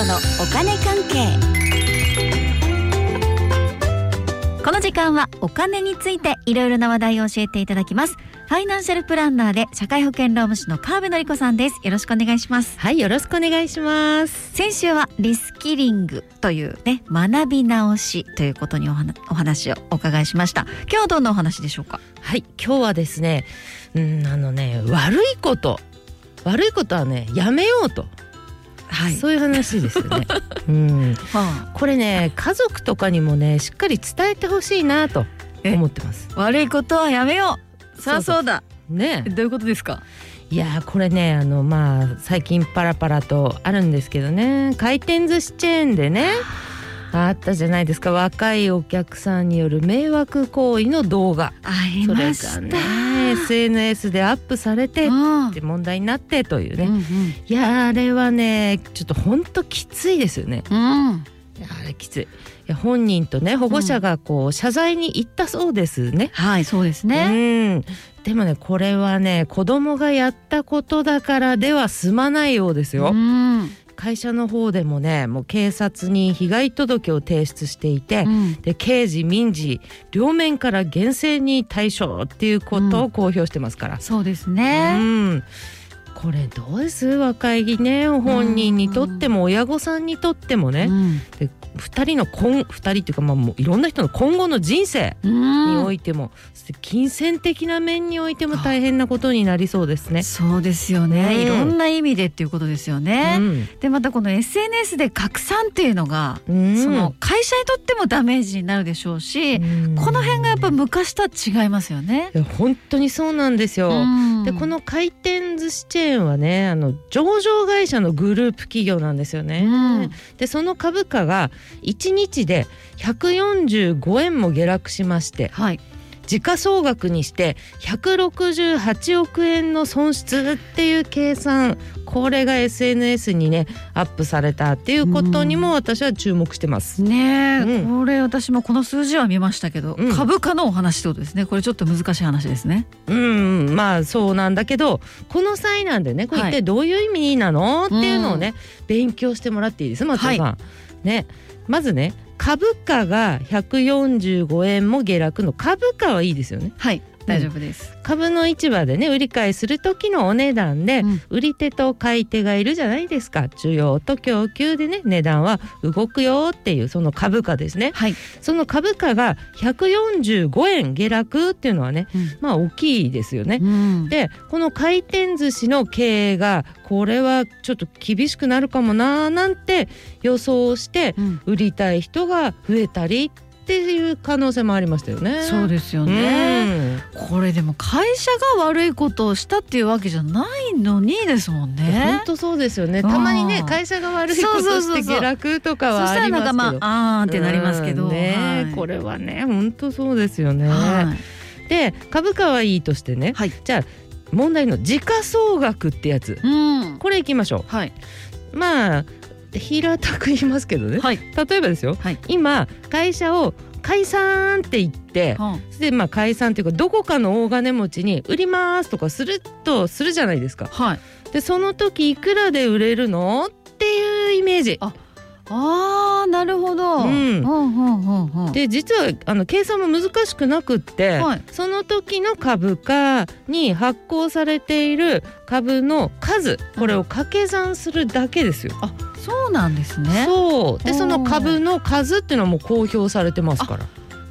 子のお金関係。この時間はお金についていろいろな話題を教えていただきます。ファイナンシャルプランナーで社会保険労務士の川辺典子さんです。よろしくお願いします。はいよろしくお願いします。先週はリスキリングというね学び直しということにおお話をお伺いしました。今日はどんなお話でしょうか？はい今日はですねうんあのね悪いこと。悪いことはねやめようとはい、そういう話ですよね。うん、はあ、これね家族とかにもねしっかり伝えてほしいなと思ってます。悪いことはやめよう。さあそうだ。ねどういうことですか？いやこれねあのまあ最近パラパラとあるんですけどね回転寿司チェーンでね。あったじゃないですか。若いお客さんによる迷惑行為の動画。ありました。それがね SNS でアップされて、って問題になってというね、うんうん、いやあれはねちょっとほんときついですよね、うん、あれきつい。いや本人とね保護者がこう謝罪に行ったそうですね、はいそうですね、うん、でもねこれはね子供がやったことだからでは済まないようですよ、うん。会社の方でもねもう警察に被害届を提出していて、うん、で刑事民事両面から厳正に対処っていうことを公表してますから、うん、そうですね、うんこれどうです若いね本人にとっても親御さんにとってもね、うん、で2人の今2人っていうかまあもういろんな人の今後の人生においても、うん、金銭的な面においても大変なことになりそうですね。そうですよね、うん、いろんな意味でっていうことですよね。うん、でまたこの SNS で拡散っていうのが、その会社にとってもダメージになるでしょうし、この辺がやっぱ昔とは違いますよね。本当にそうなんですよ。でこの回転寿司チェーンはねあの上場会社のグループ企業なんですよね。でその株価が1日で145円も下落しまして、はい、時価総額にして168億円の損失っていう計算。これが SNS にねアップされたっていうことにも私は注目してます。ね、うん、これ私もこの数字は見ましたけど、うん、株価のお話ってことですね。これちょっと難しい話ですね。うんまあそうなんだけどこの際なんでねこれ一体どういう意味なの、はい、っていうのをね、勉強してもらっていいです？松田さん。はい、ね。まずね株価が145円も下落の株価はいいですよね。はい大丈夫です、株の市場でね売り買いする時のお値段で、うん、売り手と買い手がいるじゃないですか。需要と供給でね値段は動くよっていうその株価ですね、はい、その株価が145円下落っていうのはね、うん、まあ大きいですよね、うん、でこの回転寿司の経営がこれはちょっと厳しくなるかもななんて予想して売りたい人が増えたりっていう可能性もありましたよね。そうですよね。これでも会社が悪いことをしたっていうわけじゃないのにですもんね。本当そうですよね。たまにね会社が悪いことして下落とかはありますけど。まああーってなりますけど。ね、はい、これはね本当そうですよね。はい、で株価はいいとしてね。はい、じゃあ問題の時価総額ってやつ。うん、これいきましょう。はい。まあ平たく言いますけどね、はい、例えばですよ、はい、今会社を解散って言って、はあ、でまあ解散っていうかどこかの大金持ちに売りますとかするとするじゃないですか。はい、でその時いくらで売れるのっていうイメージ。ああーなるほど。うん、で実はあの計算も難しくなくって、はい、その時の株価に発行されている株の数これを掛け算するだけですよ。あそうなんですね。そう。でその株の数っていうのはもう公表されてますから。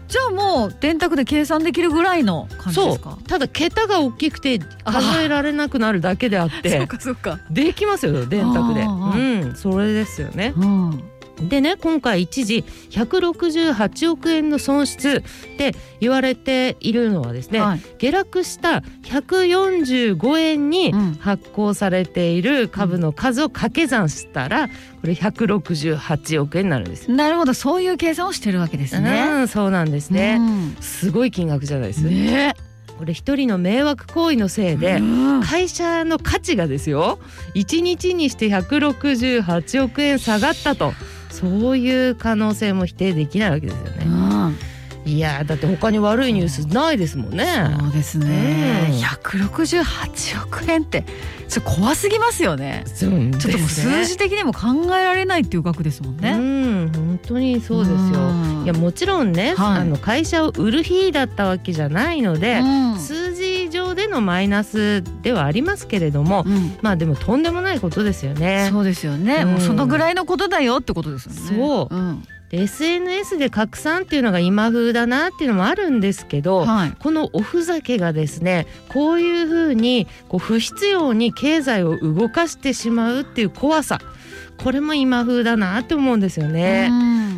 じゃあもう電卓で計算できるぐらいの感じですか？ただ桁が大きくて数えられなくなるだけであって。そうかそうか。できますよ電卓で。うん。それですよね、うんでね今回一時168億円の損失って言われているのはですね、はい、下落した145円に発行されている株の数を掛け算したらこれ168億円になるんです。なるほどそういう計算をしてるわけですね。うん、そうなんですね、うん、すごい金額じゃないです。ねこれ一人の迷惑行為のせいで会社の価値がですよ1日にして168億円下がったと。そういう可能性も否定できないわけですよね。いやだって他に悪いニュースないですもんね。そうですね。百六十八億円ってそれ怖すぎますよね。ちょっともう数字的にも考えられないっていう額ですもんね。うん、本当にそうですよ。いやもちろんね、はい、あの会社を売る日だったわけじゃないので、数字上でのマイナスではありますけれども、うん、まあでもとんでもないことですよね。そうですよね。もうそのぐらいのことだよってことですよね。そう。で SNS で拡散っていうのが今風だなっていうのもあるんですけど、はい、このおふざけがですねこういうふうにこう不必要に経済を動かしてしまうっていう怖さこれも今風だなって思うんですよね。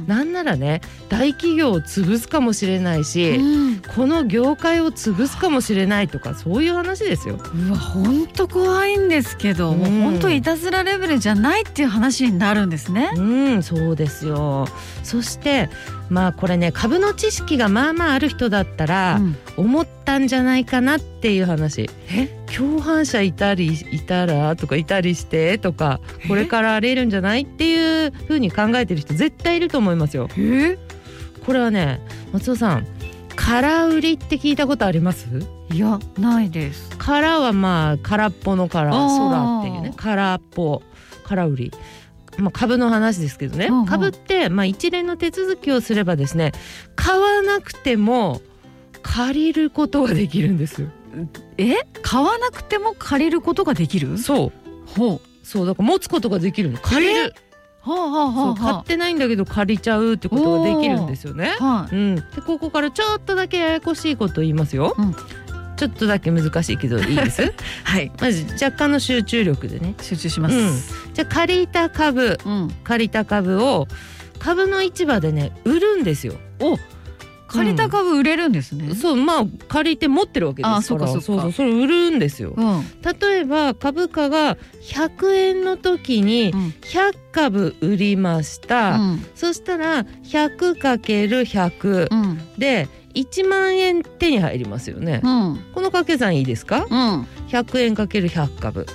なんならね大企業を潰すかもしれないし、うん、この業界を潰すかもしれないとかそういう話ですよ。うわ本当怖いんですけど、うん、もう本当いたずらレベルじゃないっていう話になるんですね。うんそうですよ。そしてまあこれね株の知識がまあまあある人だったら、思ったんじゃないかなっていう話。え？共犯者いたりいたらとかいたりしてとかこれから荒れるんじゃないっていうふうに考えてる人絶対いると思いますよ。これはね松尾さん空売りって聞いたことあります？いやないです。空はまあ空っぽの空空っていうね。空っぽ空売り。まあ、株の話ですけどね、うんうん、株ってまあ一連の手続きをすればですね買わなくても借りることができるんですえ？買わなくても借りることができる？そう。ほう。そうだから持つことができるの。借りるはあはあはあ、買ってないんだけど借りちゃうってことができるんですよね。はい、うん、でここからちょっとだけややこしいこと言いますよ。うん、ちょっとだけ難しいけどいいです？はい。まず若干の集中力でね。集中します。うん、じゃあ借りた株、借りた株を株の市場でね売るんですよ。お借りた株売れるんですね、うん、そうまあ借りて持ってるわけですから。そうかそうそうそれ売るんですよ、うん、例えば株価が100円の時に100株売りました、うん、そしたら 100×100、うん、で1万円手に入りますよね、この掛け算いいですか、うん、100円かける100株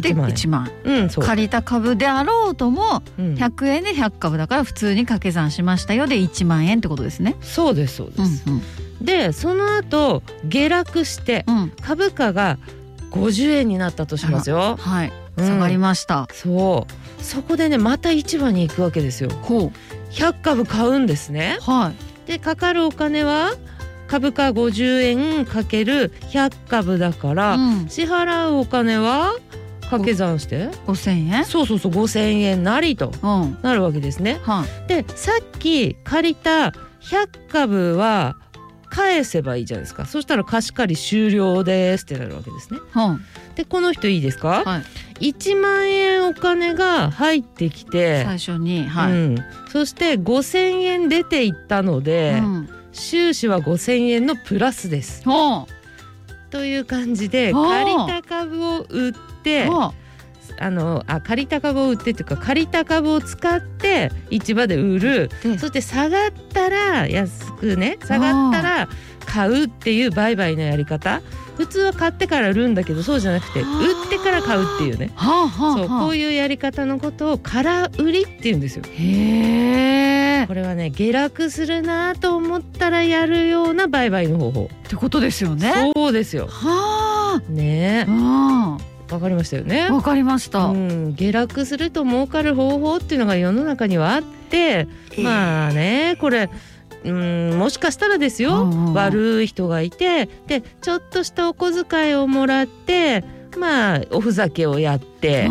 1万1万、うん、借りた株であろうとも100円で100株だから普通に掛け算しましたよで1万円ってことですね。そうですそうです、うんうん、でその後下落して株価が50円になったとしますよ。はい。下がりました、うん、そう。そこでねまた市場に行くわけですよ。ほう。100株買うんですね。はい、でかかるお金は株価50円かける100株だから、うん、支払うお金は掛け算して？5,000円？そうそうそう5,000円なりとなるわけですね。はでさっき借りた100株は返せばいいじゃないですか。そしたら貸し借り終了ですってなるわけですね。はでこの人いいですか、はい、1万円お金が入ってきて最初に、はい、うん、そして5,000円出ていったので、うん、収支は5,000円のプラスです。という感じで借りた株を売っててあのあ借りた株を売ってっていうか借りた株を使って市場で売るそして下がったら安くね下がったら買うっていう売買のやり方普通は買ってから売るんだけどそうじゃなくて売ってから買うっていうねそうこういうやり方のことを空売りっていうんですよ。へこれはね下落するなと思ったらやるような売買の方法ってことですよね。そうですよ。はあ。ね。わかりましたよね。わかりました、うん。下落すると儲かる方法っていうのが世の中にはあって、まあねこれ。うんもしかしたらですよ、悪い人がいてでちょっとしたお小遣いをもらってまあおふざけをやって。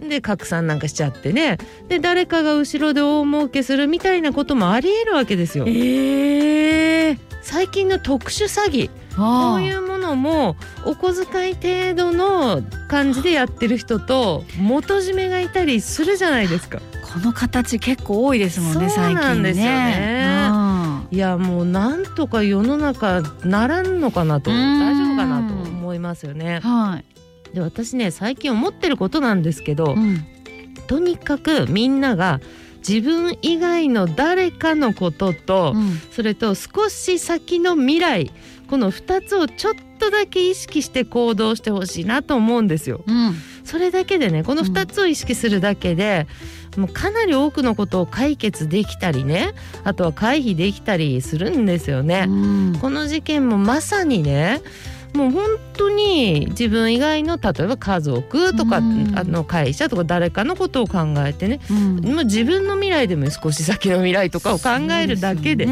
で拡散なんかしちゃってね。で誰かが後ろで大儲けするみたいなこともありえるわけですよ。えー、最近の特殊詐欺。こういうものもお小遣い程度の感じでやってる人と元締めがいたりするじゃないですか。この形結構多いですもんね最近ね。ねいやもうなんとか世の中ならんのかなと。大丈夫かなと思いますよね。はい、で私ね最近思ってることなんですけど、うん、とにかくみんなが自分以外の誰かのことと、うん、それと少し先の未来この2つをちょっとだけ意識して行動してほしいなと思うんですよ。うん、それだけでねこの2つを意識するだけで、うん、もうかなり多くのことを解決できたりねあとは回避できたりするんですよね。うん、この事件もまさにねもう本当に自分以外の例えば家族とか、うん、あの会社とか誰かのことを考えてね、うん、もう自分の未来でも少し先の未来とかを考えるだけで。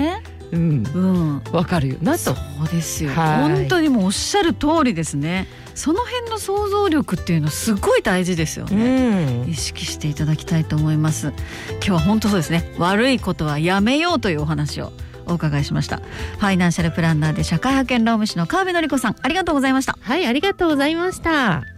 うん、うん、わかるよなと。そうですよ。本当にもうおっしゃる通りですね。その辺の想像力っていうのはすごい大事ですよね、うん、意識していただきたいと思います今日は本当そうですね悪いことはやめようというお話をお伺いしました。ファイナンシャルプランナーで社会派遣労務士の川辺典子さんありがとうございました。はいありがとうございました。